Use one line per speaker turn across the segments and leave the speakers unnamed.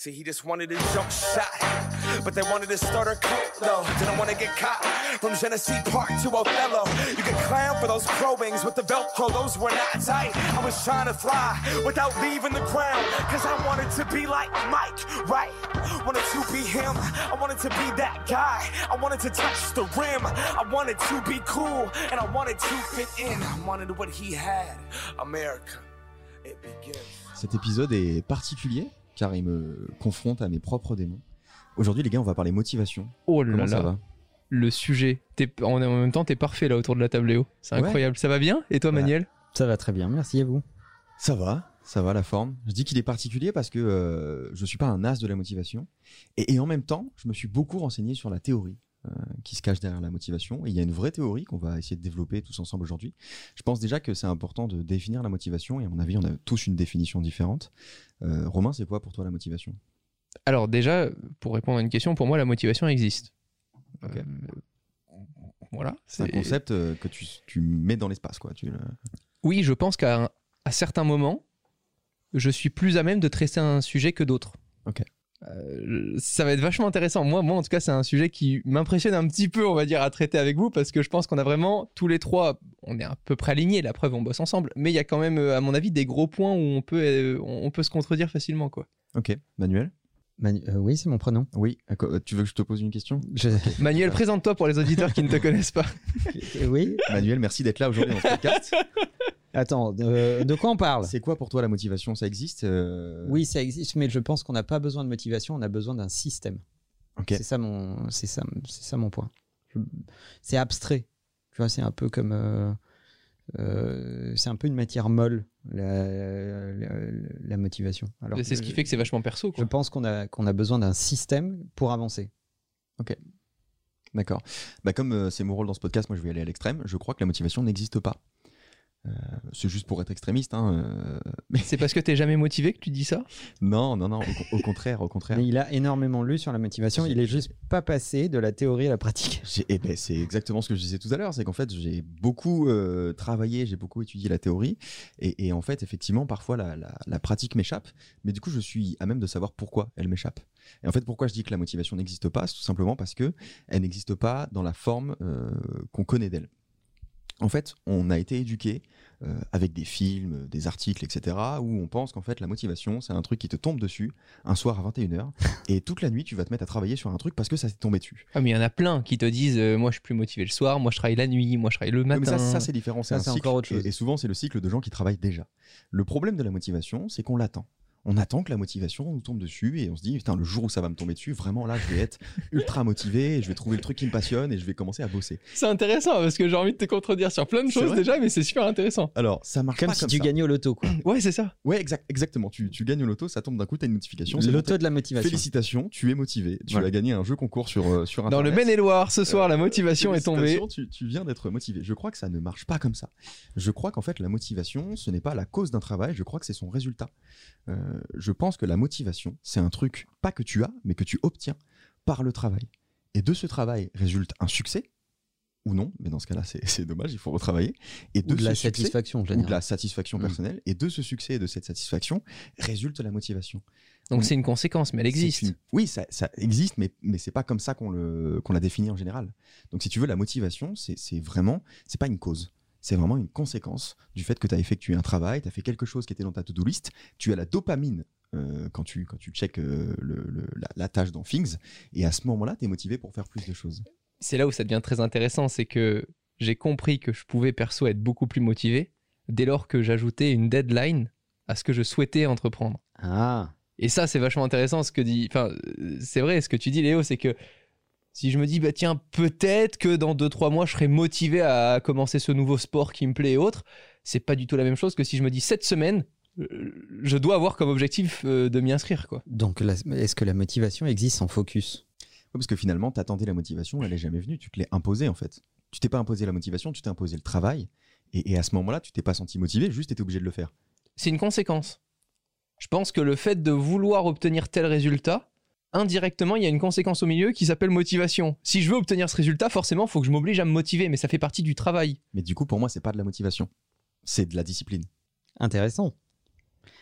See, he just wanted a jump shot, but they wanted to start a cult, though. Didn't want to get caught from Genesee Park to Othello. You can clown for those pro wings with the Velcro, those were not tight. I was trying to fly without leaving the ground, cause I wanted to be like Mike, right? Wanted to be him, I wanted to be that guy. I wanted to touch the rim, I wanted to be cool, and I wanted to fit in. I wanted what he had. America, it begins.
Cet épisode est particulier car il me confronte à mes propres démons. Aujourd'hui, les gars, on va parler motivation.
Oh là
Comment ça
là,
va?
Le sujet. T'es- en, en même temps, t'es parfait là autour de la table, Léo. C'est
Ouais.
incroyable. Ça va bien? Et toi,
Ouais.
Manuel?
Ça va très bien, merci à vous.
Ça va, ça va la forme. Je dis qu'il est particulier parce que euh, je suis pas un as de la motivation. Et, et en même temps, je me suis beaucoup renseigné sur la théorie qui se cache derrière la motivation. Et il y a une vraie théorie qu'on va essayer de développer tous ensemble aujourd'hui. Je pense déjà que c'est important de définir la motivation. Et à mon avis, on a tous une définition différente. Euh, Romain, c'est quoi pour toi la motivation?
Alors déjà, pour répondre à une question, pour moi, la motivation existe. Euh, voilà.
C'est un concept euh, que tu, tu mets dans l'espace, quoi. Tu, le-
Oui, je pense qu'à à certains moments, je suis plus à même de traiter un sujet que d'autres. Ça va être vachement intéressant. Moi, moi, en tout cas, c'est un sujet qui m'impressionne un petit peu, on va dire, à traiter avec vous, parce que je pense qu'on a vraiment tous les trois, on est à peu près alignés. La preuve, on bosse ensemble, mais il y a quand même, euh, à mon avis, des gros points où on peut, euh, on peut se contredire facilement, quoi.
Ok, Manuel?
Manu- euh, oui, c'est mon prénom.
Oui, d'accord. tu veux que je te pose une question?
Je-
Manuel, présente-toi pour les auditeurs qui ne te connaissent pas.
Oui.
Manuel, merci d'être là aujourd'hui dans ce podcast.
Attends, euh, de quoi on parle?
C'est quoi pour toi la motivation? Ça existe euh,
Oui, ça existe, mais je pense qu'on n'a pas besoin de motivation, on a besoin d'un système.
Ok.
C'est ça mon, c'est ça, c'est ça mon point. C'est abstrait. Tu vois, c'est un peu comme, euh, euh, c'est un peu une matière molle la, la, la motivation. Alors
c'est ce qui fait que c'est vachement perso,
Je pense qu'on a qu'on a besoin d'un système pour avancer.
D'accord. Bah comme euh, c'est mon rôle dans ce podcast, moi je vais aller à l'extrême. Je crois que la motivation n'existe pas. Euh, c'est juste pour être extrémiste. Hein, euh, Mais
C'est parce que t'es jamais motivé que tu dis ça?
Non, non, non. Au, con- au contraire, au contraire.
Mais il a énormément lu sur la motivation. Il est juste pas passé de la théorie à la pratique.
J'ai- eh ben, c'est exactement ce que je disais tout à l'heure, c'est qu'en fait j'ai beaucoup euh, travaillé, j'ai beaucoup étudié la théorie, et, et en fait effectivement parfois la, la- la pratique m'échappe, mais du coup je suis à même de savoir pourquoi elle m'échappe. Et en fait pourquoi je dis que la motivation n'existe pas, c'est tout simplement parce que elle n'existe pas dans la forme euh, qu'on connaît d'elle. En fait, on a été éduqué euh, avec des films, des articles, etc., où on pense qu'en fait la motivation, c'est un truc qui te tombe dessus un soir à 21h, et toute la nuit tu vas te mettre à travailler sur un truc parce que ça s'est tombé dessus.
Ah, mais il y en a plein qui te disent euh, Moi, je suis plus motivé le soir, moi, je travaille la nuit, moi, je travaille le
Oui,
matin.
mais ça, ça c'est différent, c'est
encore autre chose.
Et, et souvent, c'est le cycle de gens qui travaillent déjà. Le problème de la motivation, c'est qu'on l'attend. On attend que la motivation nous tombe dessus et on se dit, putain, le jour où ça va me tomber dessus, vraiment là, je vais être ultra motivé et je vais trouver le truc qui me passionne et je vais commencer à bosser.
C'est intéressant parce que j'ai envie de te contredire sur plein de choses déjà, mais c'est super intéressant.
Alors, ça marche
Comme
pas
si
comme
tu
ça.
gagnais au loto, quoi.
Ouais, c'est ça.
Ouais, exact, exactement. Tu, tu gagnes au loto, ça tombe d'un coup, t'as une notification.
Loto de la motivation.
Félicitations, tu es motivé. Tu
Voilà.
as gagné un jeu concours sur, euh, sur
Dans le Maine-et-Loire, ce soir,
Euh,
la motivation est tombée.
Tu, tu viens d'être motivé. Je crois que ça ne marche pas comme ça. Je crois qu'en fait, la motivation, ce n'est pas la cause d'un travail, je crois que c'est son résultat. Euh, je pense que la motivation, c'est un truc, pas que tu as, mais que tu obtiens par le travail. Et de ce travail résulte un succès, ou non, mais dans ce cas-là, c'est c'est dommage, il faut retravailler. Et
Ou
de,
la
succès-
satisfaction, je
ou de la satisfaction
Mm.
personnelle. Et de ce succès et de cette satisfaction résulte la motivation.
Donc c'est une conséquence, mais elle existe.
une- Oui, ça, ça existe, mais, mais c'est pas comme ça qu'on le- qu'on l'a défini en général. Donc, si tu veux, la motivation, c'est c'est vraiment, c'est pas une cause. C'est vraiment une conséquence du fait que tu as effectué un travail, tu as fait quelque chose qui était dans ta to-do list, tu as la dopamine euh, quand tu, quand tu check euh, le- le- la, la tâche dans Things, et à ce moment-là, tu es motivé pour faire plus de choses.
C'est là où ça devient très intéressant, c'est que j'ai compris que je pouvais perso être beaucoup plus motivé dès lors que j'ajoutais une deadline à ce que je souhaitais entreprendre.
Ah,
Et ça, c'est vachement intéressant ce que dit. Enfin, euh, c'est vrai, ce que tu dis, Léo, c'est que si je me dis, bah tiens, peut-être que dans 2-3 mois, je serai motivé à commencer ce nouveau sport qui me plaît et autres, c'est pas du tout la même chose que si je me dis cette semaine, euh, je dois avoir comme objectif euh, de m'y inscrire, quoi.
donc est-ce que la motivation existe sans focus?
Ouais, parce que finalement, t'attendais la motivation, elle est jamais venue, tu te l'es imposée en fait. Tu t'es pas imposé la motivation, tu t'es imposé le travail, et, et à ce moment-là, tu t'es pas senti motivé, juste t'étais obligé de le faire.
C'est une conséquence. Je pense que le fait de vouloir obtenir tel résultat, indirectement, il y a une conséquence au milieu qui s'appelle motivation. Si je veux obtenir ce résultat, forcément, il faut que je m'oblige à me motiver, mais ça fait partie du travail.
Mais du coup, pour moi, c'est pas de la motivation, c'est de la discipline.
Intéressant.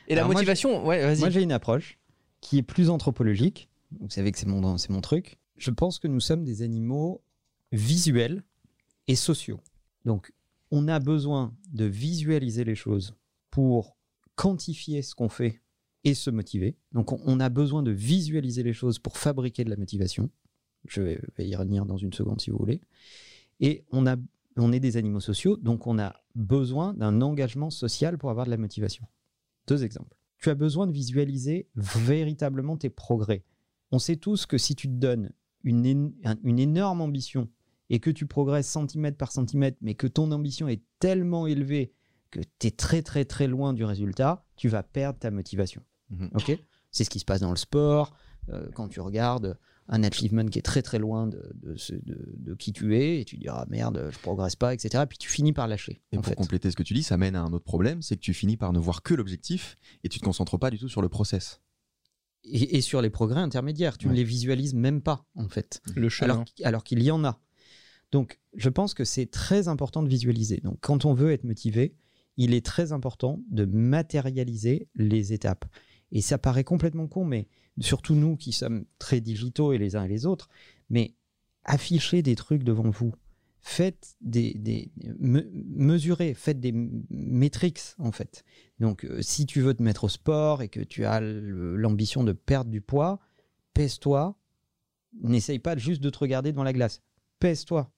Et la
moi,
motivation, ouais, vas-y.
Moi, j'ai une approche qui est plus anthropologique. Vous savez que c'est mon, c'est mon truc. Je pense que nous sommes des animaux visuels et sociaux. Donc, on a besoin de visualiser les choses pour quantifier ce qu'on fait et se motiver. Donc, on, a besoin de visualiser les choses pour fabriquer de la motivation. Je vais, y revenir dans une seconde si vous voulez. Et on, a, on est des animaux sociaux, donc on a besoin d'un engagement social pour avoir de la motivation. Deux exemples. Tu as besoin de visualiser véritablement tes progrès. On sait tous que si tu te donnes une, une énorme ambition et que tu progresses centimètre par centimètre, mais que ton ambition est tellement élevée que tu es très très très loin du résultat, tu vas perdre ta motivation.
Mhm.
Ok C'est ce qui se passe dans le sport, euh, quand tu regardes un achievement qui est très très loin de, de, ce- de- de qui tu es, et tu dis ah merde, je progresse pas, etc. Puis tu finis par lâcher.
Et
en
pour
fait.
compléter ce que tu dis, ça mène à un autre problème, c'est que tu finis par ne voir que l'objectif et tu te concentres pas du tout sur le process.
Et, et sur les progrès intermédiaires, tu ne les visualises même pas en fait.
Le chemin.
alors, alors qu'il y en a. Donc, je pense que c'est très important de visualiser. Donc, quand on veut être motivé, il est très important de matérialiser les étapes. Et ça paraît complètement con, mais surtout nous qui sommes très digitaux et les uns et les autres, mais affichez des trucs devant vous. Faites des, des me- mesurez, faites des m- metrics en fait. Donc, euh, si tu veux te mettre au sport et que tu as l'ambition de perdre du poids, pèse-toi. N'essaye pas juste de te regarder devant la glace. Pèse-toi.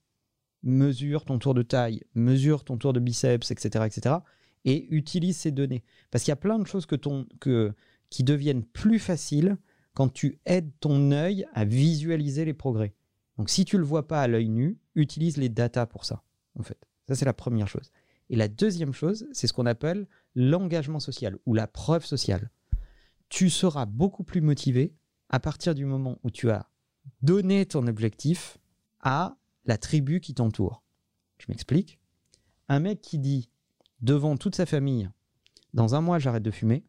Mesure ton tour de taille, mesure ton tour de biceps, etc., etc. Et utilise ces données. Parce qu'il y a plein de choses que ton, que, qui deviennent plus faciles quand tu aides ton œil à visualiser les progrès. Donc, si tu le vois pas à l'œil nu, utilise les datas pour ça, en fait. Ça, c'est la première chose. Et la deuxième chose, c'est ce qu'on appelle l'engagement social ou la preuve sociale. Tu seras beaucoup plus motivé à partir du moment où tu as donné ton objectif à la tribu qui t'entoure. Je m'explique. Un mec qui dit devant toute sa famille, dans un mois j'arrête de fumer,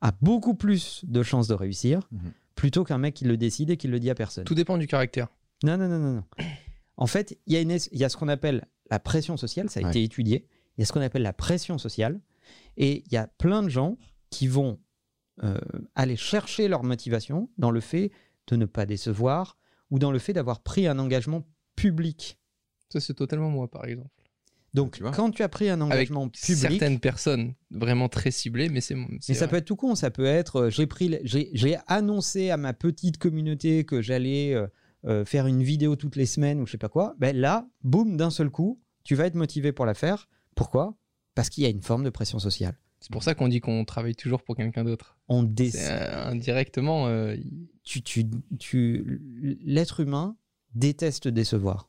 a beaucoup plus de chances de réussir
Mhm.
plutôt qu'un mec qui le décide et qui le dit à personne.
Tout dépend du caractère.
Non, non, non, non, non. En fait, il y, y a ce qu'on appelle la pression sociale, ça a
Ouais.
été étudié. Il y a ce qu'on appelle la pression sociale. Et il y a plein de gens qui vont euh, aller chercher leur motivation dans le fait de ne pas décevoir ou dans le fait d'avoir pris un engagement public.
Ça, c'est totalement moi, par exemple.
Donc,
Tu
quand tu as pris un
Avec
engagement public,
certaines personnes vraiment très ciblées, mais c'est.
Mais ça peut être tout con, ça peut être euh, j'ai pris j'ai annoncé à ma petite communauté que j'allais euh, euh, faire une vidéo toutes les semaines ou je sais pas quoi. Ben là, boum, d'un seul coup, tu vas être motivé pour la faire. Pourquoi? Parce qu'il y a une forme de pression sociale.
C'est pour ça qu'on dit qu'on travaille toujours pour quelqu'un d'autre.
On décide.
indirectement, euh,
Tu, tu, tu, l'être humain déteste décevoir.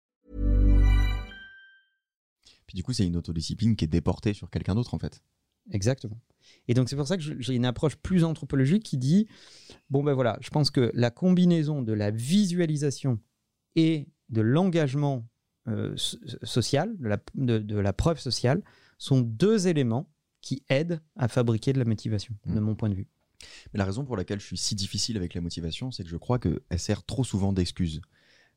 Puis du coup, c'est une autodiscipline qui est déportée sur quelqu'un d'autre en fait.
Exactement. Et donc c'est pour ça que j'ai une approche plus anthropologique qui dit bon ben voilà, je pense que la combinaison de la visualisation et de l'engagement euh, so- social, de la, de- de la preuve sociale, sont deux éléments qui aident à fabriquer de la motivation, de
Mm.
mon point de vue.
Mais la raison pour laquelle je suis si difficile avec la motivation, c'est que je crois qu'elle sert trop souvent d'excuse.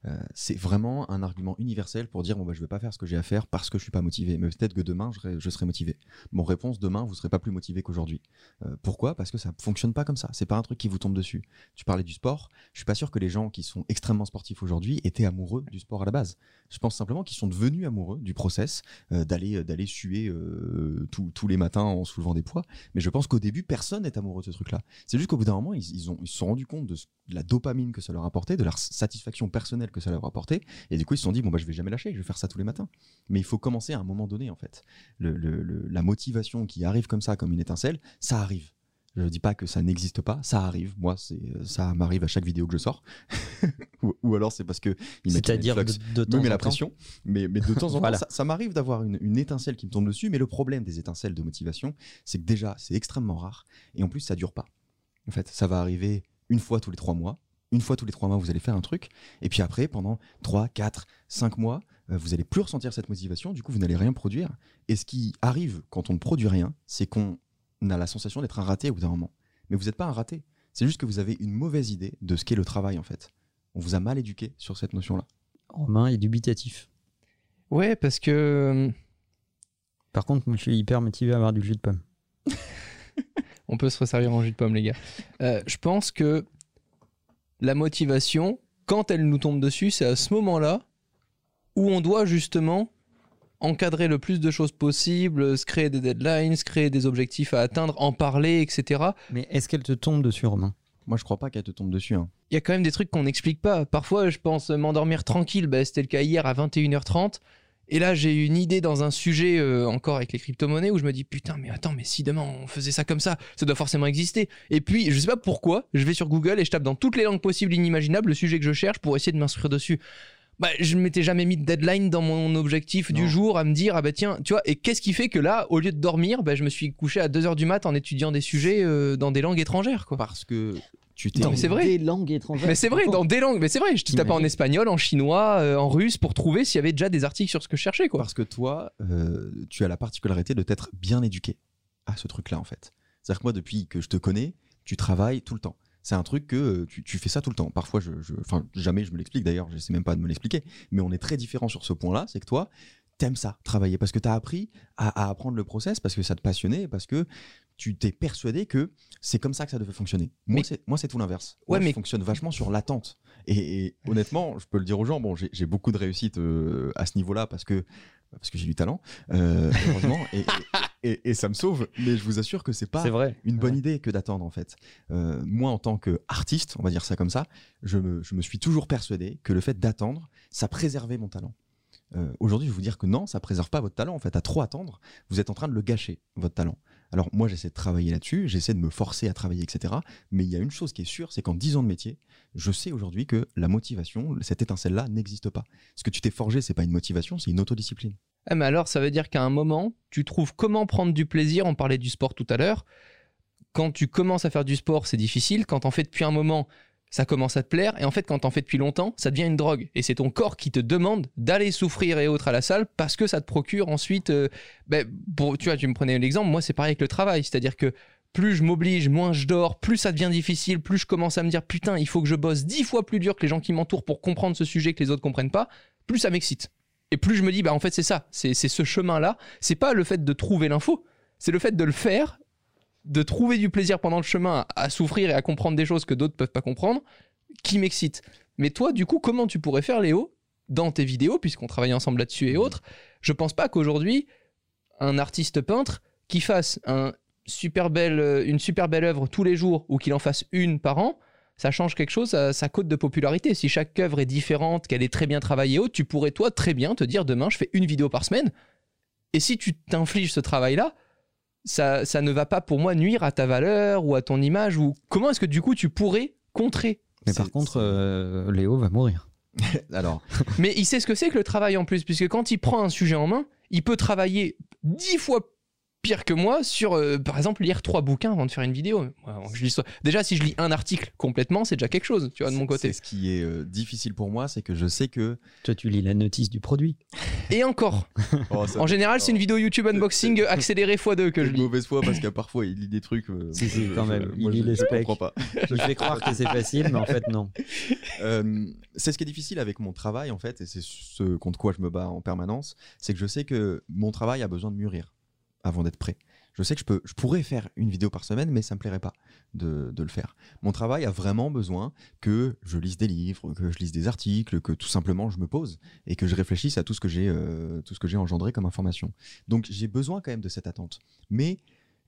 Euh, c'est vraiment un argument universel pour dire bon bah je vais pas faire ce que j'ai à faire parce que je suis pas motivé. Mais peut-être que demain je serai, motivé. Mon réponse demain vous serez pas plus motivé qu'aujourd'hui. Euh, pourquoi? Parce que ça fonctionne pas comme ça. C'est pas un truc qui vous tombe dessus. Tu parlais du sport. Je suis pas sûr que les gens qui sont extrêmement sportifs aujourd'hui étaient amoureux du sport à la base. Je pense simplement qu'ils sont devenus amoureux du process euh, d'aller suer tous- les matins en soulevant des poids. Mais je pense qu'au début personne n'est amoureux de ce truc là c'est juste qu'au bout d'un moment ils, ils ont, se sont rendus compte de, de la dopamine que ça leur apportait de leur satisfaction personnelle que ça leur apportait et du coup ils se sont dit bon bah je vais jamais lâcher je vais faire ça tous les matins mais il faut commencer à un moment donné en fait le, le- le- la motivation qui arrive comme ça comme une étincelle ça arrive Je dis pas que ça n'existe pas, ça arrive. Moi, c'est ça m'arrive à chaque vidéo que je sors. ou, ou alors c'est parce que
C'est-à-dire de, temps en
la
temps.
pression. Mais, mais de temps en
Voilà.
temps, ça, ça m'arrive d'avoir une, une étincelle qui me tombe dessus. Mais le problème des étincelles de motivation, c'est que déjà, c'est extrêmement rare. Et en plus, ça dure pas. En fait, ça va arriver une fois tous les trois mois. Une fois tous les trois mois, vous allez faire un truc. Et puis après, pendant 3, 4, 5 mois, euh, vous allez plus ressentir cette motivation. Du coup, vous n'allez rien produire. Et ce qui arrive quand on ne produit rien, c'est qu'on a la sensation d'être un raté au bout d'un moment. Mais vous n'êtes pas un raté. C'est juste que vous avez une mauvaise idée de ce qu'est le travail, en fait. On vous a mal éduqué sur cette notion-là.
Romain est dubitatif.
Ouais, parce que
Par contre, moi, je suis hyper motivé à avoir du jus de pomme.
On peut se resservir en jus de pomme, les gars. Euh, je pense que la motivation, quand elle nous tombe dessus, c'est à ce moment-là où on doit justement encadrer le plus de choses possible, se créer des deadlines, se créer des objectifs à atteindre, en parler, etc.
Mais est-ce qu'elle te tombe dessus, Romain?
Moi, je crois pas qu'elle te tombe dessus. hein.
Il y a quand même des trucs qu'on n'explique pas. Parfois, je pense m'endormir tranquille. Bah, C'était le cas hier à 21h30. Et là, j'ai eu une idée dans un sujet euh, encore avec les crypto-monnaies où je me dis putain, mais attends, mais si demain on faisait ça comme ça, ça doit forcément exister. Et puis, je sais pas pourquoi, je vais sur Google et je tape dans toutes les langues possibles, inimaginables, le sujet que je cherche pour essayer de m'instruire dessus. Bah, je m'étais jamais mis de deadline dans mon objectif du jour à me dire ah bah tiens tu vois et qu'est-ce qui fait que là au lieu de dormir bah, je me suis couché à 2h du mat en étudiant des sujets euh, dans des langues étrangères quoi
Parce que tu t'es.
Mais c'est vrai.
Des langues étrangères.
mais c'est vrai, dans des langues. Mais c'est vrai, je tapais en espagnol, en chinois, euh, en russe pour trouver s'il y avait déjà des articles sur ce que je cherchais, quoi.
Parce que toi, euh, tu as la particularité de t'être bien éduqué à ce truc-là, en fait. C'est-à-dire que moi, depuis que je te connais, tu travailles tout le temps. C'est un truc que euh, tu, tu fais ça tout le temps. Parfois, je, je- enfin, jamais je me l'explique d'ailleurs, je sais même pas de me l'expliquer. Mais on est très différents sur ce point-là. C'est que toi, t'aimes ça, travailler, parce que t'as appris à, à apprendre le process, parce que ça te passionnait, parce que tu t'es persuadé que c'est comme ça que ça devait fonctionner. Moi,
Mais-
c'est moi, c'est tout l'inverse.
Ouais,
Moi, je
mais-
fonctionne vachement sur l'attente. Et, et honnêtement, je peux le dire aux gens, bon, j'ai j'ai beaucoup de réussite euh, à ce niveau-là parce que parce que j'ai du talent, euh, heureusement, et, et- et- et ça me sauve. Mais je vous assure que c'est pas
C'est vrai.
une bonne
Ouais.
idée que d'attendre en fait. Euh, moi, en tant qu'artiste, on va dire ça comme ça, je me, je me suis toujours persuadé que le fait d'attendre, ça préservait mon talent. Euh, Aujourd'hui, je vais vous dire que non, ça préserve pas votre talent. En fait, à trop attendre, vous êtes en train de le gâcher, votre talent. Alors moi, j'essaie de travailler là-dessus, j'essaie de me forcer à travailler, etc. Mais il y a une chose qui est sûre, c'est qu'en 10 ans de métier, je sais aujourd'hui que la motivation, cette étincelle-là, n'existe pas. Ce que tu t'es forgé, c'est pas une motivation, c'est une autodiscipline.
Ah, mais alors, ça veut dire qu'à un moment, tu trouves comment prendre du plaisir. On parlait du sport tout à l'heure. Quand tu commences à faire du sport, c'est difficile. Quand t'en fais depuis un moment, ça commence à te plaire. Et en fait, quand t'en fais depuis longtemps, ça devient une drogue. Et c'est ton corps qui te demande d'aller souffrir et autres à la salle parce que ça te procure ensuite. euh, ben, tu vois, tu me prenais l'exemple. Moi, c'est pareil avec le travail. C'est-à-dire que plus je m'oblige, moins je dors, plus ça devient difficile, plus je commence à me dire putain, il faut que je bosse dix fois plus dur que les gens qui m'entourent pour comprendre ce sujet que les autres comprennent pas, plus ça m'excite. Et plus je me dis, bah en fait c'est ça, c'est c'est ce chemin-là. C'est pas le fait de trouver l'info, c'est le fait de le faire, de trouver du plaisir pendant le chemin à, souffrir et à comprendre des choses que d'autres peuvent pas comprendre, qui m'excite. Mais toi, du coup, comment tu pourrais faire, Léo, dans tes vidéos, puisqu'on travaille ensemble là-dessus et autres Je pense pas qu'aujourd'hui, un artiste peintre qui fasse un super belle, euh, une super belle œuvre tous les jours ou qu'il en fasse une par an, ça change quelque chose à sa cote de popularité. Si chaque œuvre est différente, qu'elle est très bien travaillée et autres, tu pourrais toi très bien te dire demain je fais une vidéo par semaine. Et si tu t'infliges ce travail-là, ça, ça ne va pas pour moi nuire à ta valeur ou à ton image ou comment est-ce que du coup tu pourrais contrer
Mais par contre, euh, Léo va mourir.
Alors,
Mais il sait ce que c'est que le travail en plus, puisque quand il prend un sujet en main, il peut travailler dix fois pire que moi sur, euh, par exemple, lire trois bouquins avant de faire une vidéo. Je lis Déjà, si je lis un article complètement, c'est déjà quelque chose, tu vois, de mon côté.
c'est ce qui est euh, difficile pour moi, c'est que je sais que.
Toi, tu lis la notice du produit.
Et encore,
Oh,
en général, c'est une vidéo YouTube unboxing accélérée x2 que je lis.
mauvaise foi parce qu'à parfois il lit des trucs. euh,
Si, si,
je-
quand
je-
même, il
moi,
lit
je-
les
je
specs.
comprends pas.
Je fais croire que c'est facile, mais en fait, non.
Euh, c'est ce qui est difficile avec mon travail en fait, et c'est ce contre quoi je me bats en permanence, c'est que je sais que mon travail a besoin de mûrir avant d'être prêt. Je sais que je, peux, je pourrais faire une vidéo par semaine, mais ça me plairait pas de, le faire. Mon travail a vraiment besoin que je lise des livres, que je lise des articles, que tout simplement je me pose et que je réfléchisse à tout ce que j'ai, euh, tout ce que j'ai engendré comme information. Donc j'ai besoin quand même de cette attente, mais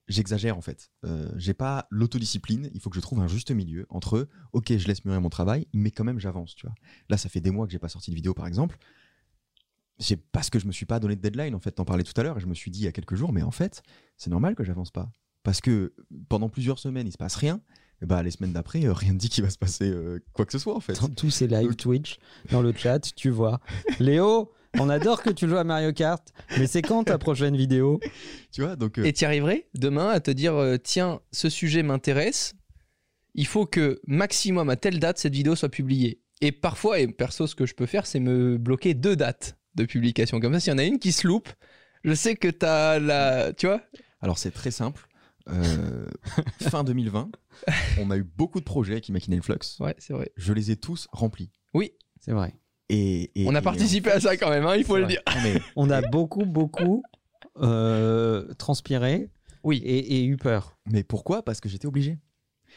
j'exagère en fait. Euh, j'ai pas l'autodiscipline. Il faut que je trouve un juste milieu entre ok, je laisse mûrir mon travail, mais quand même j'avance. Tu vois. Là, ça fait des mois que j'ai pas sorti de vidéo, par exemple. C'est parce que je me suis pas donné de deadline. En fait, t'en parlais tout à l'heure, et je me suis dit il y a quelques jours, mais en fait, c'est normal que j'avance pas. Parce que pendant plusieurs semaines, il se passe rien. Et bah, les semaines d'après, euh, rien ne dit qu'il va se passer euh, quoi que ce soit en fait.
Dans tous ces live Twitch, dans le chat, tu vois. Léo, on adore que tu joues à Mario Kart, mais c'est quand ta prochaine vidéo?
Tu vois, donc. euh,
Et tu arriverais demain à te dire tiens, ce sujet m'intéresse, il faut que maximum à telle date cette vidéo soit publiée. Et parfois, et perso, ce que je peux faire, c'est me bloquer deux dates de publication. Comme ça, s'il y en a une qui se loupe, je sais que t'as la. Tu vois?
Alors c'est très simple. Euh, fin 2020, on a eu beaucoup de projets qui Machine Flux.
Ouais, c'est vrai.
Je les ai tous remplis.
Oui,
C'est vrai.
Et, et-
on a
et-
participé à ça quand même, hein, il faut le
vrai.
dire.
Non, mais
On a beaucoup, beaucoup euh, transpiré
Oui.
et, et eu peur.
Mais pourquoi? Parce que j'étais obligé.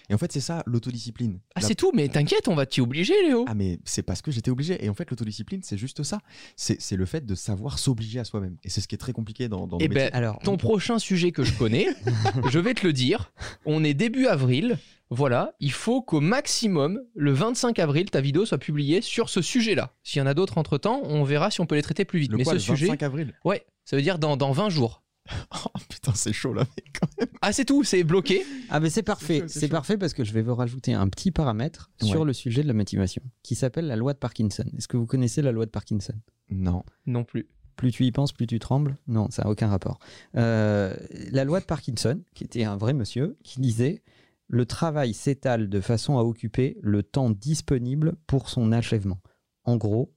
Et en fait, c'est ça, l'autodiscipline.
Ah,
La-
c'est tout, mais t'inquiète, on va t'y obliger, Léo.
Ah, mais c'est parce que j'étais obligé. Et en fait, l'autodiscipline, c'est juste ça. C'est le fait de savoir s'obliger à soi-même. Et c'est ce qui est très compliqué dans, dans
Eh ben,
métiers.
Alors,
Ton prochain sujet que je connais, je vais te le dire. On est début avril. Voilà, il faut qu'au maximum, le 25 avril, ta vidéo soit publiée sur ce sujet-là. S'il y en a d'autres entre temps, on verra si on peut les traiter plus vite.
Le
Mais
quoi,
ce
le
sujet,
25 avril?
Ouais, ça veut dire dans, dans 20 jours.
Oh putain, c'est chaud là, mec. quand même.
Ah, c'est tout, c'est bloqué.
ah mais c'est parfait,
c'est
parfait parce que je vais vous rajouter un petit paramètre sur le sujet de la motivation qui s'appelle la loi de Parkinson. Est-ce que vous connaissez la loi de Parkinson?
Non.
Non plus.
Plus tu y penses, plus tu trembles? Non, ça n'a aucun rapport. Euh, la loi de Parkinson, qui était un vrai monsieur, qui disait le travail s'étale de façon à occuper le temps disponible pour son achèvement. En gros,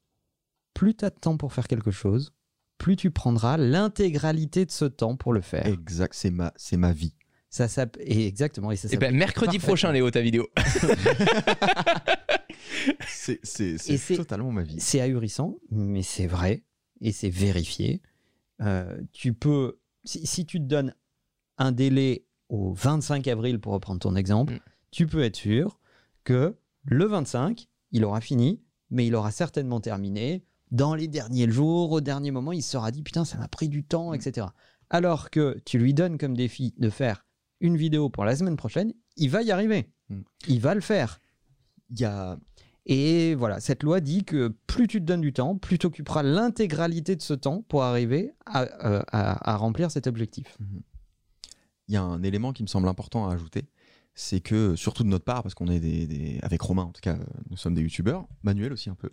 plus tu as de temps pour faire quelque chose, plus tu prendras l'intégralité de ce temps pour le faire.
Exact, c'est ma, c'est ma vie.
Ça exactement. Et ça
Et ben,
s'applique
mercredi prochain, Léo, ta vidéo.
C'est c'est- c'est
c'est-
totalement ma vie.
C'est ahurissant, mais c'est vrai et c'est vérifié. Euh, tu peux, si, si tu te donnes un délai au 25 avril pour reprendre ton exemple,
Mm.
tu peux être sûr que le 25, il aura fini, mais il aura certainement terminé. Dans les derniers jours, au dernier moment, il se sera dit putain, ça m'a pris du temps, etc. Alors que tu lui donnes comme défi de faire une vidéo pour la semaine prochaine, il va y arriver.
Mm.
Il va le faire.
Il y a,
Et voilà, cette loi dit que plus tu te donnes du temps, plus tu occuperas l'intégralité de ce temps pour arriver à, euh, à- à remplir cet objectif.
il y a un élément qui me semble important à ajouter, c'est que, surtout de notre part, parce qu'on est des, des- avec Romain en tout cas, euh, nous sommes des youtubeurs, Manuel aussi un peu.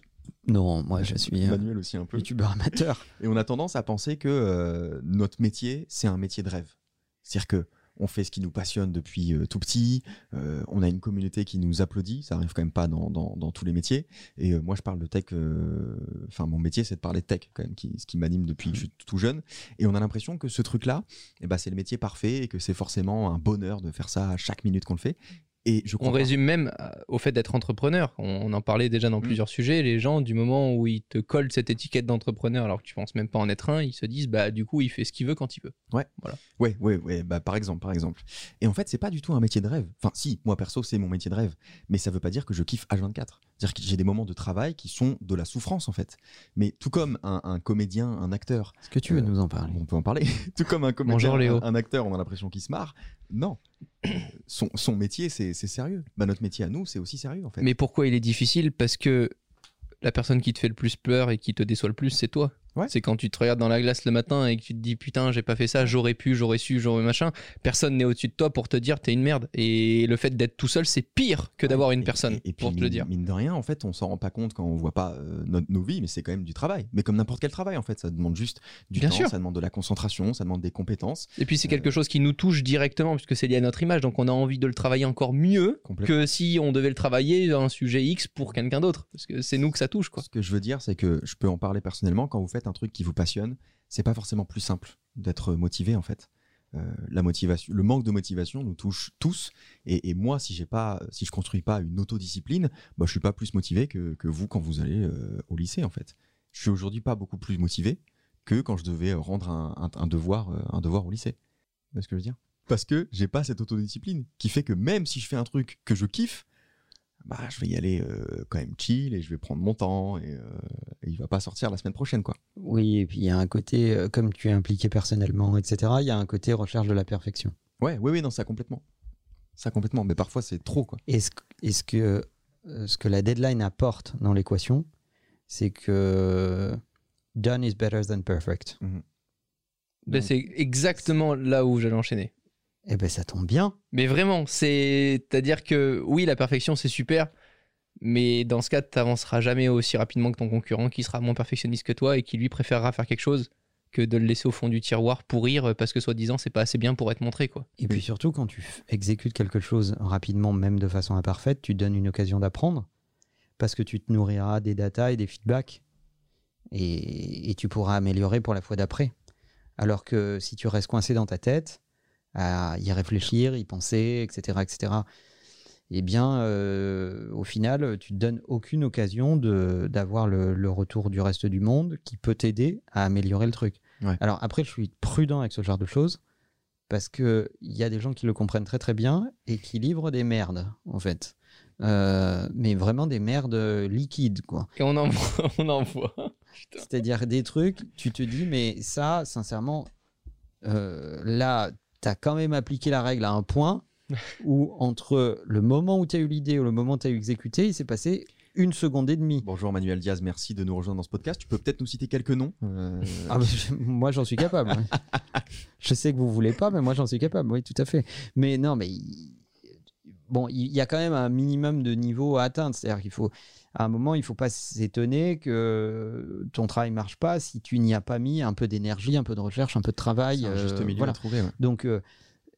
Non, moi je suis un
Manuel aussi un peu.
youtubeur amateur.
Et on a tendance à penser que euh, notre métier, c'est un métier de rêve. C'est-à-dire que on fait ce qui nous passionne depuis euh, tout petit, euh, on a une communauté qui nous applaudit, ça arrive quand même pas dans, dans, dans tous les métiers. Et moi, je parle de tech, enfin, mon métier, c'est de parler de tech, quand même, qui, ce qui m'anime depuis que je suis tout jeune. Et on a l'impression que ce truc-là, eh ben, c'est le métier parfait et que c'est forcément un bonheur de faire ça à chaque minute qu'on le fait. Et je
On
pas.
résume même euh, au fait d'être entrepreneur. On, en parlait déjà dans
Mm.
plusieurs sujets. Les gens, du moment où ils te collent cette étiquette d'entrepreneur alors que tu penses même pas en être un, ils se disent bah du coup il fait ce qu'il veut quand il veut.
Ouais, ouais, ouais. Bah, par exemple, par exemple. Et en fait, c'est pas du tout un métier de rêve. Enfin, si, moi perso, c'est mon métier de rêve, mais ça veut pas dire que je kiffe H24. C'est-à-dire que j'ai des moments de travail qui sont de la souffrance en fait. Mais tout comme un, un comédien, un acteur,
Est-ce que tu veux
Euh,
nous en parler
on peut en parler. tout comme un comédien,
Léo.
Un, un acteur, on a l'impression qu'il se marre. Non, son, son métier, c'est c'est sérieux. Bah, notre métier à nous, c'est aussi sérieux en fait.
Mais pourquoi il est difficile? Parce que la personne qui te fait le plus peur et qui te déçoit le plus, c'est toi.
Ouais.
C'est quand tu te regardes dans la glace le matin et que tu te dis putain, j'ai pas fait ça, j'aurais pu, j'aurais su, j'aurais machin. Personne n'est au-dessus de toi pour te dire t'es une merde. Et le fait d'être tout seul, c'est pire que d'avoir une
Et-
personne
et- et puis,
pour te le dire.
Mine de rien, en fait, on s'en rend pas compte quand on voit pas euh, notre- nos vies, mais c'est quand même du travail. Mais comme n'importe quel travail, en fait, ça demande juste du
Bien
temps,
sûr.
ça demande de la concentration, ça demande des compétences.
Et puis c'est
Euh,
quelque chose qui nous touche directement puisque c'est lié à notre image, donc on a envie de le travailler encore mieux que si on devait le travailler un sujet X pour quelqu'un d'autre, parce que c'est nous que ça touche quoi.
Ce que je veux dire, c'est que je peux en parler personnellement. Quand vous faites un truc qui vous passionne, c'est pas forcément plus simple d'être motivé en fait. Euh, la motivation, le manque de motivation nous touche tous. Et, moi, si pas, je construis pas une autodiscipline, bah, je suis pas plus motivé que, vous quand vous allez euh, au lycée en fait. Je suis aujourd'hui pas beaucoup plus motivé que quand je devais rendre un, devoir, euh, un devoir au lycée. Voyez ce que je veux dire? Parce que j'ai pas cette autodiscipline qui fait que même si je fais un truc que je kiffe, bah, je vais y aller euh, quand même chill et je vais prendre mon temps et, euh, et il va pas sortir la semaine prochaine quoi.
Oui, et puis il y a un côté, euh, comme tu es impliqué personnellement, etc., il y a un côté recherche de la perfection.
Ouais, oui, oui, non, ça complètement. Ça complètement, mais parfois c'est trop quoi.
Est-ce que, est-ce que euh, ce que la deadline apporte dans l'équation, c'est que done is better than perfect.
Ben,
Donc,
c'est exactement là où j'allais enchaîner.
Eh ben ça tombe bien.
Mais vraiment, c'est-à-dire que oui, la perfection, c'est super, mais dans ce cas, tu n'avanceras jamais aussi rapidement que ton concurrent qui sera moins perfectionniste que toi et qui lui préférera faire quelque chose que de le laisser au fond du tiroir pourrir parce que soi-disant c'est pas assez bien pour être montré quoi.
Et puis surtout quand tu exécutes quelque chose rapidement, même de façon imparfaite, tu donnes une occasion d'apprendre parce que tu te nourriras des datas et des feedbacks et, et tu pourras améliorer pour la fois d'après. Alors que si tu restes coincé dans ta tête à y réfléchir, y penser, etc., etc., eh bien, euh, au final, tu te donnes aucune occasion d'avoir le, le retour du reste du monde qui peut t'aider à améliorer le truc.
Ouais.
Alors après, je suis prudent avec ce genre de choses parce que il y a des gens qui le comprennent très très bien et qui livrent des merdes en fait. Euh, mais vraiment des merdes liquides quoi.
Et on en voit, on en voit.
C'est-à-dire des trucs, tu te dis mais ça sincèrement euh, là tu as quand même appliqué la règle à un point où entre le moment où tu as eu l'idée et le moment où tu as eu exécuté, il s'est passé une seconde et demie.
Bonjour Manuel Diaz, merci de nous rejoindre dans ce podcast. Tu peux peut-être nous citer quelques noms euh,
Ah, mais je- moi, j'en suis capable. ouais. je sais que vous voulez pas, mais moi, j'en suis capable. Oui, tout à fait. Mais non, mais il- bon, il y a quand même un minimum de niveau à atteindre. C'est-à-dire qu'il faut, à un moment, il faut pas s'étonner que ton travail marche pas si tu n'y as pas mis un peu d'énergie, un peu de recherche, un peu de travail.
c'est un juste
euh,
milieu
voilà.
à trouver. ouais.
Donc euh,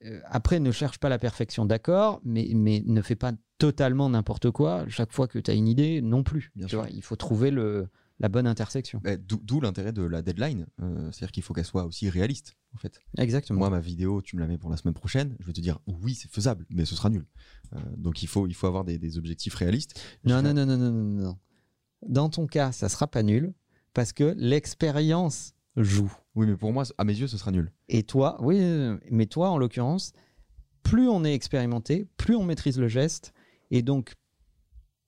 euh, après, ne cherche pas la perfection, d'accord, mais, mais ne fais pas totalement n'importe quoi chaque fois que tu as une idée non plus.
Bien
Tu
sûr.
vois, il faut trouver le, la bonne intersection.
Bah, D'où l'intérêt de la deadline, euh, c'est-à-dire qu'il faut qu'elle soit aussi réaliste en fait.
Exactement.
Moi, ma vidéo, tu me la mets pour la semaine prochaine, je vais te dire oui, c'est faisable, mais ce sera nul. Euh, donc il faut, il faut avoir des, des objectifs réalistes.
Non,
Je
non, non, non, non, non, non. Dans ton cas, ça sera pas nul parce que l'expérience joue.
Oui, mais pour moi, à mes yeux, ce sera nul.
Et toi, oui, mais toi, en l'occurrence, plus on est expérimenté, plus on maîtrise le geste, et donc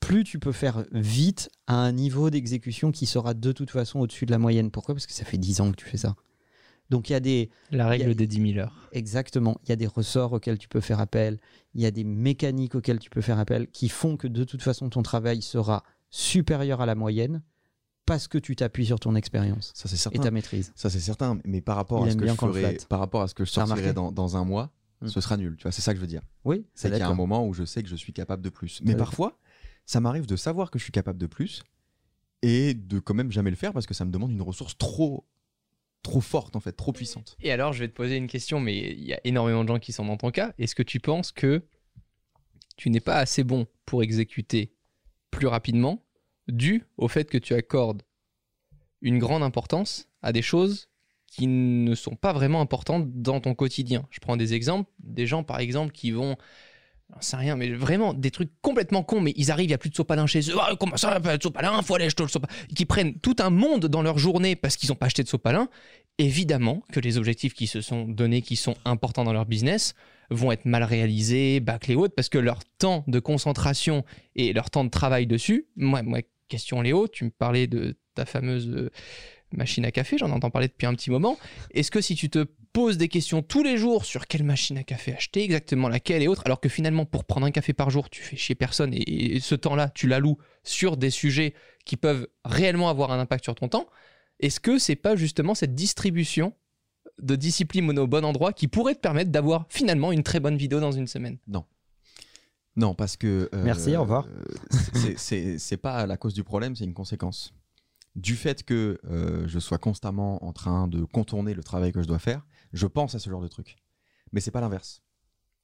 plus tu peux faire vite à un niveau d'exécution qui sera de toute façon au-dessus de la moyenne. Pourquoi? Parce que ça fait 10 ans que tu fais ça. Donc il y a des,
La règle
a-
des 10 000 heures.
Exactement. Il y a des ressorts auxquels tu peux faire appel. Il y a des mécaniques auxquelles tu peux faire appel qui font que de toute façon ton travail sera supérieur à la moyenne parce que tu t'appuies sur ton expérience
Ça, c'est
et
certain.
ta maîtrise.
Ça, c'est certain. Mais par rapport
Il
à ce que je ferai, par rapport à ce que je sortirai dans, dans un mois,
Mm.
ce sera nul. Tu vois, c'est ça que je veux dire.
Oui,
C'est qu'il y a un moment où je sais que je suis capable de plus. Mais parfois, ça m'arrive de savoir que je suis capable de plus et de quand même jamais le faire parce que ça me demande une ressource trop, trop forte en fait, trop puissante.
Et alors, je vais te poser une question, mais il y a énormément de gens qui sont dans ton cas. Est-ce que tu penses que tu n'es pas assez bon pour exécuter plus rapidement, dû au fait que tu accordes une grande importance à des choses qui ne sont pas vraiment importantes dans ton quotidien? Je prends des exemples, des gens par exemple qui vont sais rien, mais vraiment des trucs complètement cons, mais ils arrivent, il n'y a plus de sopalin chez eux. Ah, comment ça, il n'y a pas de sopalin Faut aller acheter le sopalin. Qui prennent tout un monde dans leur journée parce qu'ils n'ont pas acheté de sopalin. Évidemment que les objectifs qui se sont donnés, qui sont importants dans leur business, vont être mal réalisés, bâclés ou autres, parce que leur temps de concentration et leur temps de travail dessus. Moi, moi question Léo, tu me parlais de ta fameuse euh, machine à café, j'en entends parler depuis un petit moment. Est-ce que si tu te poses des questions tous les jours sur quelle machine à café acheter, exactement laquelle et autres, alors que finalement pour prendre un café par jour, tu fais chier personne et, et ce temps-là, tu l'alloues sur des sujets qui peuvent réellement avoir un impact sur ton temps, est-ce que c'est pas justement cette distribution de discipline au bon endroit qui pourrait te permettre d'avoir finalement une très bonne vidéo dans une semaine?
Non, parce que. euh,
Merci, au revoir.
c'est- C'est c'est pas la cause du problème, c'est une conséquence. Du fait que euh, je sois constamment en train de contourner le travail que je dois faire, je pense à ce genre de truc. Mais c'est pas l'inverse.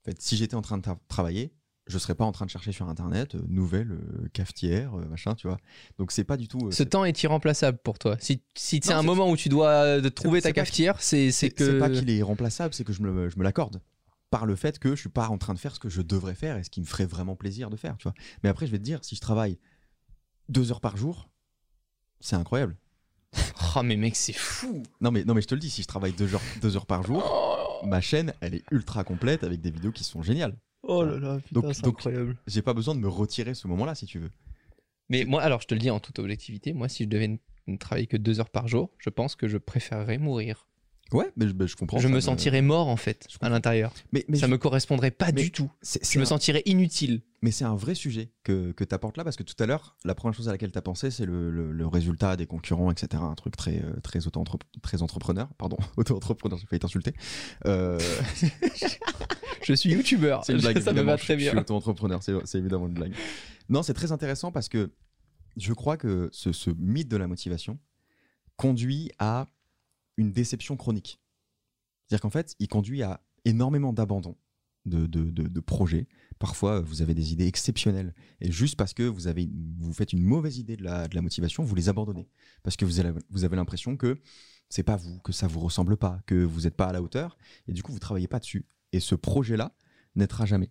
En fait, si j'étais en train de tra- travailler, je serais pas en train de chercher sur internet euh, nouvelle euh, cafetière, euh, machin, tu vois. Donc c'est pas du tout. euh,
Ce temps est irremplaçable pour toi. Si, si c'est un moment où tu dois trouver ta cafetière, c'est que.
c'est pas qu'il est irremplaçable, c'est que je me, je me l'accorde par le fait que je suis pas en train de faire ce que je devrais faire et ce qui me ferait vraiment plaisir de faire, tu vois. Mais après, je vais te dire, si je travaille deux heures par jour, c'est incroyable.
Oh, mais mec, c'est fou!
Non mais, non mais je te le dis, si je travaille deux heures, deux heures par jour, ma chaîne, elle est ultra complète avec des vidéos qui sont géniales.
Oh là là, putain,
Donc-
c'est
donc-
incroyable.
J'ai pas besoin de me retirer ce moment-là, si tu veux.
Mais moi, alors je te le dis en toute objectivité, moi, si je devais ne, ne travailler que deux heures par jour, je pense que je préférerais mourir.
Ouais, mais je, mais je comprends.
je me sentirais mort en fait à l'intérieur.
Mais, mais
ça
je-
me correspondrait pas
mais
du tout. Je me sentirais inutile.
Mais c'est un vrai sujet que, que tu apportes là, parce que tout à l'heure, la première chose à laquelle tu as pensé, c'est le, le- le résultat des concurrents, etc. Un truc très, euh, très, auto très entrepreneur. Pardon, auto-entrepreneur, j'ai failli t'insulter. Euh,
Je suis youtubeur.
c'est une blague.
ça me va très
Je suis
bien.
auto-entrepreneur, c'est c'est évidemment une blague. Non, c'est très intéressant parce que je crois que ce, ce mythe de la motivation conduit à une déception chronique. C'est-à-dire qu'en fait, il conduit à énormément d'abandon de, de, de- projets. Parfois, vous avez des idées exceptionnelles. Et juste parce que vous, avez, vous faites une mauvaise idée de la, de la motivation, vous les abandonnez. Parce que vous avez, vous avez l'impression que c'est pas vous, que ça vous ressemble pas, que vous n'êtes pas à la hauteur. Et du coup, vous travaillez pas dessus. Et ce projet-là naîtra jamais.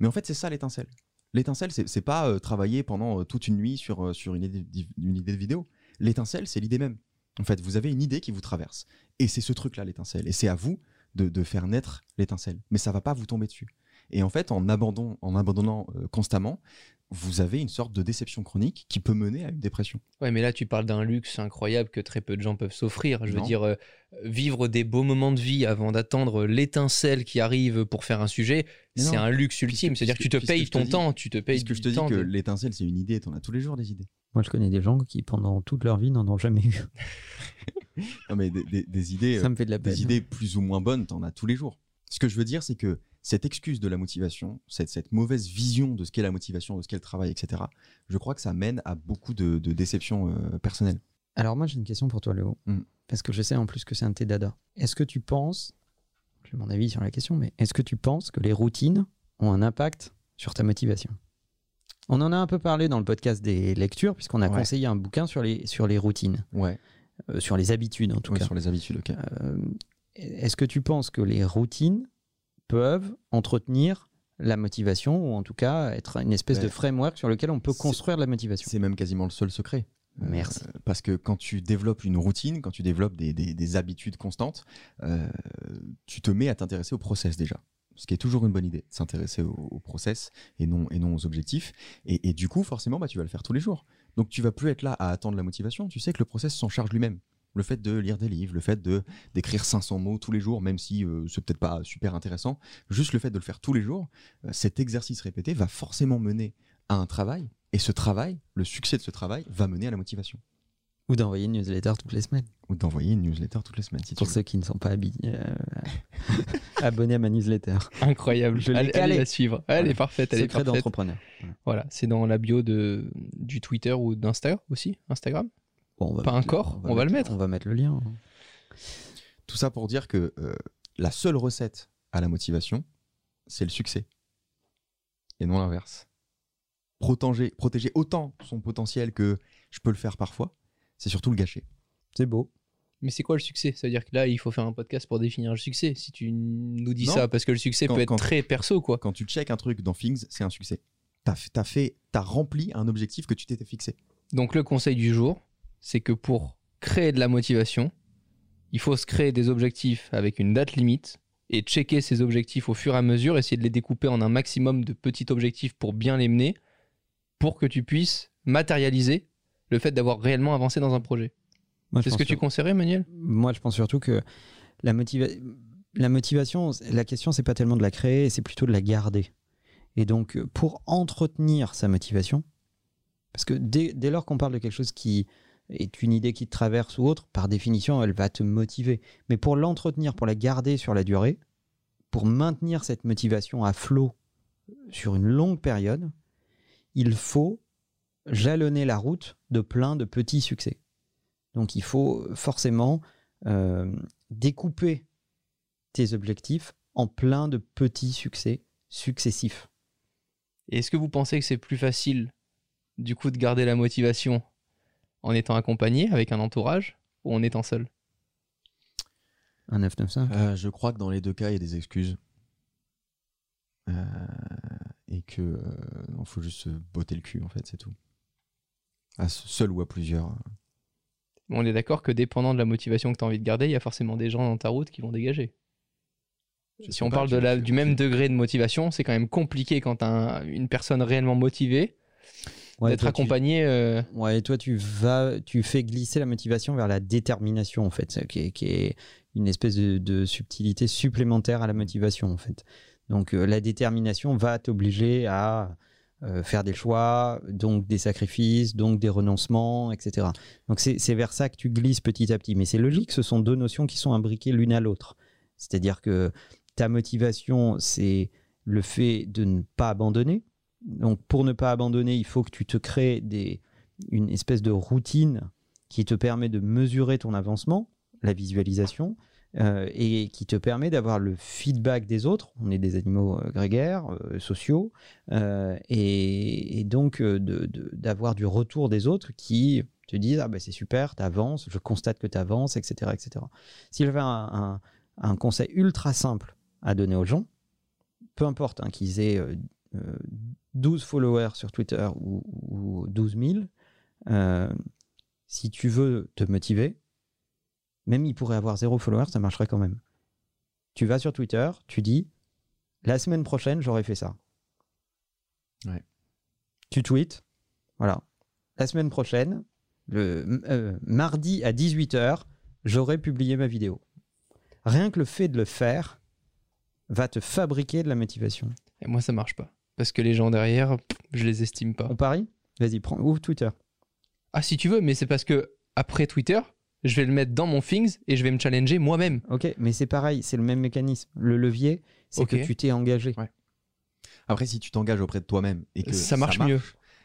Mais en fait, c'est ça l'étincelle. L'étincelle, c'est pas euh, travailler pendant euh, toute une nuit sur, euh, sur une, idée, une idée de vidéo. L'étincelle, c'est l'idée même. En fait, vous avez une idée qui vous traverse. Et c'est ce truc-là, l'étincelle. Et c'est à vous de, faire naître l'étincelle. Mais ça va pas vous tomber dessus. Et en fait, en, abandon, en abandonnant euh, constamment, vous avez une sorte de déception chronique qui peut mener à une dépression.
Ouais, mais là, tu parles d'un luxe incroyable que très peu de gens peuvent s'offrir. Je veux
Non.
dire, euh, vivre des beaux moments de vie avant d'attendre l'étincelle qui arrive pour faire un sujet, c'est un luxe ultime. C'est-à-dire que tu te payes ton
dis-
temps, tu te payes
Puisque je te dis
temps
que l'étincelle, c'est une idée, t'en as tous les jours des idées.
Moi, je connais des gens qui, pendant toute leur vie, n'en ont jamais eu.
Non, mais des, des- des idées,
Ça
euh,
me fait de la peine.
des idées plus ou moins bonnes, t'en as tous les jours. Ce que je veux dire, c'est que cette excuse de la motivation, cette, cette mauvaise vision de ce qu'est la motivation, de ce qu'est le travail, etc., je crois que ça mène à beaucoup de, de déceptions euh, personnelles.
Alors moi j'ai une question pour toi Léo,
Mm.
parce que je sais en plus que c'est un de tes dada. Est-ce que tu penses, j'ai mon avis sur la question, mais est-ce que tu penses que les routines ont un impact sur ta motivation? On en a un peu parlé dans le podcast des lectures, puisqu'on a
Ouais.
conseillé un bouquin sur les, sur les routines,
Ouais,
euh, sur les habitudes en tout
ouais,
cas.
sur les habitudes, ok.
Euh, est-ce que tu penses que les routines peuvent entretenir la motivation, ou en tout cas être une espèce
Ouais.
de framework sur lequel on peut construire de la motivation
C'est même quasiment le seul secret. Euh,
Merci.
parce que quand tu développes une routine, quand tu développes des, des- des habitudes constantes, euh, tu te mets à t'intéresser au process déjà. Ce qui est toujours une bonne idée, de s'intéresser au, au process et non, et non aux objectifs. Et, et du coup, forcément, bah, tu vas le faire tous les jours. Donc tu vas plus être là à attendre la motivation. Tu sais que le process s'en charge lui-même. Le fait de lire des livres, le fait de d'écrire 500 mots tous les jours, même si euh, c'est peut-être pas super intéressant, juste le fait de le faire tous les jours, euh, cet exercice répété va forcément mener à un travail. Et ce travail, le succès de ce travail, va mener à la motivation.
Ou d'envoyer une newsletter toutes les semaines
Ou d'envoyer une newsletter toutes les semaines, si tu
Pour
veux.
ceux qui ne sont pas habi- euh, abonnés à ma newsletter.
Incroyable.
Je l'ai
allez, allez la suivre. Elle
Voilà.
est parfaite. Elle est
Secret
parfaite.
d'entrepreneur.
Voilà, c'est dans la bio de, du Twitter ou d'Insta aussi. Instagram?
Bon, on va
Pas encore, on va le mettre.
On va mettre le lien.
Tout ça pour dire que euh, la seule recette à la motivation, c'est le succès. Et non l'inverse. Protéger, protéger autant son potentiel que je peux le faire parfois, c'est surtout le gâcher.
C'est beau.
Mais c'est quoi le succès? C'est-à-dire que là, il faut faire un podcast pour définir le succès. Si tu nous dis
Non.
ça, parce que le succès
Quand-
peut être
quand-
très perso, quoi.
Quand tu checkes un truc dans Things, c'est un succès. T'as t'as fait, t'as rempli un objectif que tu t'étais fixé.
Donc le conseil du jour, c'est que pour créer de la motivation, il faut se créer des objectifs avec une date limite et checker ces objectifs au fur et à mesure, essayer de les découper en un maximum de petits objectifs pour bien les mener, pour que tu puisses matérialiser le fait d'avoir réellement avancé dans un projet. C'est ce que tu conseillerais, Manuel
Moi, je pense surtout que la, motiva- la motivation, la question, c'est pas tellement de la créer, c'est plutôt de la garder. Et donc, pour entretenir sa motivation, parce que dès, dès lors qu'on parle de quelque chose qui est une idée qui te traverse ou autre, par définition, elle va te motiver. Mais pour l'entretenir, pour la garder sur la durée, pour maintenir cette motivation à flot sur une longue période, il faut jalonner la route de plein de petits succès. Donc il faut forcément euh, découper tes objectifs en plein de petits succès successifs.
Est-ce que vous pensez que c'est plus facile, du coup, de garder la motivation en étant accompagné avec un entourage ou en étant seul?
Un 995
Euh, je crois que dans les deux cas, il y a des excuses. Euh, et que euh, il faut juste se botter le cul, en fait, c'est tout. À seul ou à plusieurs.
On est d'accord que dépendant de la motivation que tu as envie de garder, il y a forcément des gens dans ta route qui vont dégager.
Je
si on
pas,
parle de la, du même degré de motivation, c'est quand même compliqué quand tu as une personne réellement motivée
Ouais,
d'être
tu-
accompagnée. euh,
Ouais, et toi, tu vas, tu fais glisser la motivation vers la détermination, en fait, qui est, qui est une espèce de, de subtilité supplémentaire à la motivation en fait. Donc euh, la détermination va t'obliger à euh, faire des choix, donc des sacrifices, donc des renoncements, etc. Donc c'est vers ça que tu glisses petit à petit. Mais c'est logique, ce sont deux notions qui sont imbriquées l'une à l'autre. C'est-à-dire que ta motivation, c'est le fait de ne pas abandonner. Donc pour ne pas abandonner, il faut que tu te crées une espèce de routine qui te permet de mesurer ton avancement, la visualisation, euh, et qui te permet d'avoir le feedback des autres. On est des animaux euh, grégaires, euh, sociaux, et, donc d'avoir du retour des autres qui te disent ah ben c'est super, tu avances, je constate que tu avances, etc., etc. Si j'avais un, un- conseil ultra simple à donner aux gens, peu importe hein, qu'ils aient 12 followers sur Twitter ou, ou 12 000, euh, si tu veux te motiver, même il pourrait avoir zéro follower, ça marcherait quand même. Tu vas sur Twitter, tu dis la semaine prochaine, j'aurai fait ça.
Ouais.
Tu tweets, voilà. La semaine prochaine, le euh, mardi à 18h, j'aurai publié ma vidéo. Rien que le fait de le faire va te fabriquer de la motivation.
Et moi, ça marche pas. Parce que les gens derrière, je les estime pas.
On parie Vas-y, prends, ouvre Twitter.
Ah, si tu veux, mais c'est parce que après Twitter, je vais le mettre dans mon Things et je vais me challenger moi-même.
Ok, mais c'est pareil, c'est le même mécanisme. Le levier, c'est que tu t'es engagé.
Ouais. Après, si tu t'engages auprès de toi-même et que
Ça marche mieux.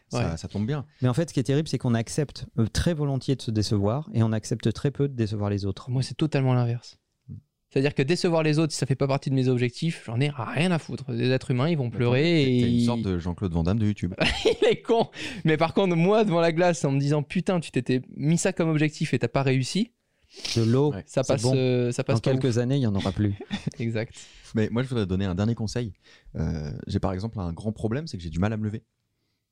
ça,
Ouais.
ça tombe bien.
Mais en fait, ce qui est terrible, c'est qu'on accepte euh, très volontiers de se décevoir et on accepte très peu de décevoir les autres.
Moi, c'est totalement l'inverse. C'est-à-dire que décevoir les autres, si ça fait pas partie de mes objectifs, j'en ai rien à foutre. Des êtres humains, ils vont pleurer
T'es-
et.
Une
ils-
sorte de Jean-Claude Van Damme de YouTube.
Il est con. Mais par contre, moi, devant la glace, en me disant putain, tu t'étais mis ça comme objectif et t'as pas réussi,
De l'eau,
Ouais.
ça passe,
bon.
euh, ça passe
Dans quelques années, il n'y en aura plus.
Exact.
Mais moi, je voudrais donner un dernier conseil. Euh, j'ai par exemple un grand problème, c'est que j'ai du mal à me lever.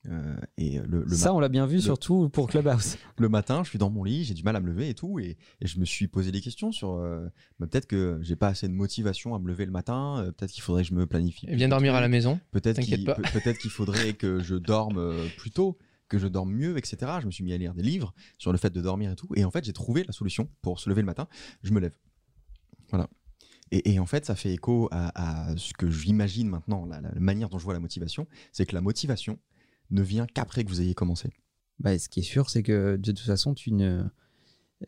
Euh, et le, le,
ça, on l'a bien vu,
le-
surtout pour Clubhouse.
le matin, je suis dans mon lit, j'ai du mal à me lever et tout, et, et je me suis posé des questions sur euh, bah, peut-être que j'ai pas assez de motivation à me lever le matin, euh, peut-être qu'il faudrait que je me planifie.
Et viens dormir à la maison.
Peut-être
T'inquiète
qu'il
pas.
peut- peut-être qu'il faudrait que je dorme euh, plus tôt, que je dorme mieux, etc. Je me suis mis à lire des livres sur le fait de dormir et tout. Et en fait, j'ai trouvé la solution pour se lever le matin. Je me lève. Voilà. Et, et en fait, ça fait écho à, à ce que j'imagine maintenant, la, la manière dont je vois la motivation. C'est que la motivation ne vient qu'après que vous ayez commencé.
Bah, ce qui est sûr, c'est que de toute façon, tu ne...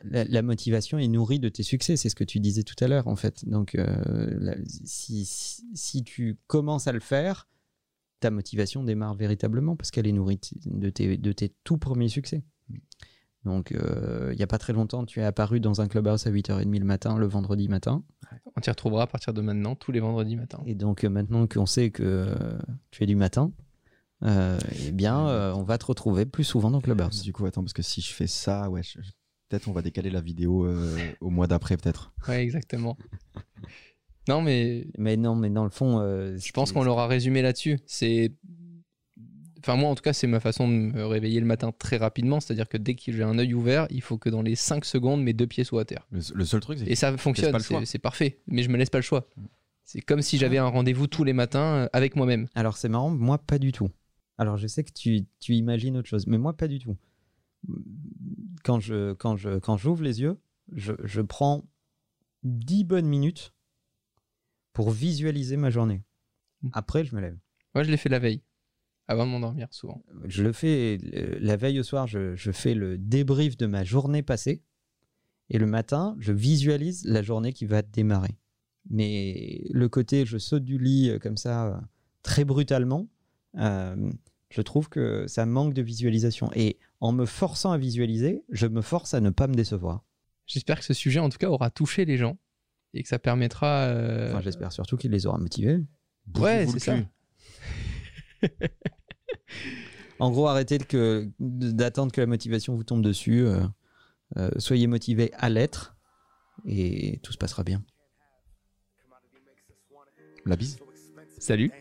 la, la motivation est nourrie de tes succès. C'est ce que tu disais tout à l'heure, en fait. Donc, euh, la- si, si, si tu commences à le faire, ta motivation démarre véritablement parce qu'elle est nourrie de tes, de tes tout premiers succès. Donc, euh, il n'y a pas très longtemps, tu es apparu dans un clubhouse à 8h30 le matin, le vendredi matin.
On t'y retrouvera à partir de maintenant, tous les vendredis matin.
Et donc, euh, maintenant qu'on sait que euh, tu es du matin, euh, eh bien, euh, on va te retrouver plus souvent dans Clubhouse.
Du coup, attends, parce que si je fais ça, ouais, je- je- peut-être on va décaler la vidéo euh, au mois d'après, peut-être.
Ouais, exactement. non, mais
Mais non, mais dans le fond, euh,
je pense qu'on l'aura résumé là-dessus. C'est. Enfin, moi, en tout cas, c'est ma façon de me réveiller le matin très rapidement. C'est-à-dire que dès que j'ai un œil ouvert, il faut que dans les 5 secondes, mes deux pieds soient à terre.
Le, le seul truc, c'est
Et ça fonctionne, c'est c'est parfait. Mais je me laisse pas le choix. C'est comme si j'avais un rendez-vous tous les matins avec moi-même.
Alors c'est marrant, moi pas du tout. Alors je sais que tu, tu imagines autre chose, mais moi pas du tout. Quand je quand je quand j'ouvre les yeux, je, je prends 10 bonnes minutes pour visualiser ma journée. Après, je me lève.
Moi, je l'ai fait la veille, avant de m'endormir, souvent.
Je le fais euh, la veille au soir, je, je fais le débrief de ma journée passée. Et le matin, je visualise la journée qui va démarrer. Mais le côté, je saute du lit euh, comme ça, euh, très brutalement, euh, je trouve que ça manque de visualisation. Et en me forçant à visualiser, je me force à ne pas me décevoir.
J'espère que ce sujet, en tout cas, aura touché les gens et que ça permettra. euh,
Enfin, j'espère surtout qu'il les aura motivés.
Ouais, c'est ça.
En gros, arrêtez d'attendre que la motivation vous tombe dessus. euh, euh, soyez motivés à l'être et tout se passera bien.
La bise
Salut.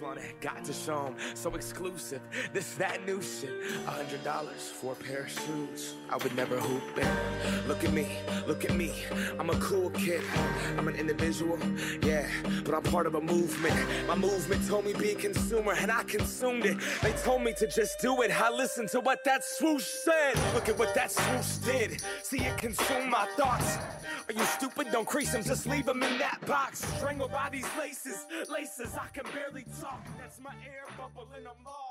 Just got to show 'em. So exclusive, this, that new shit. A hundred dollars for a pair of shoes. I would never hoop it. Look at me, look at me. I'm a cool kid. I'm an individual, yeah, but I'm part of a movement. My movement told me be a consumer, and I consumed it. They told me to just do it. I listened to what that swoosh said. Look at what that swoosh did. See it consume my thoughts. Are you stupid? Don't crease them, just leave them in that box. Strangled by these laces, laces. I can barely talk. That's my air bubble in a mall.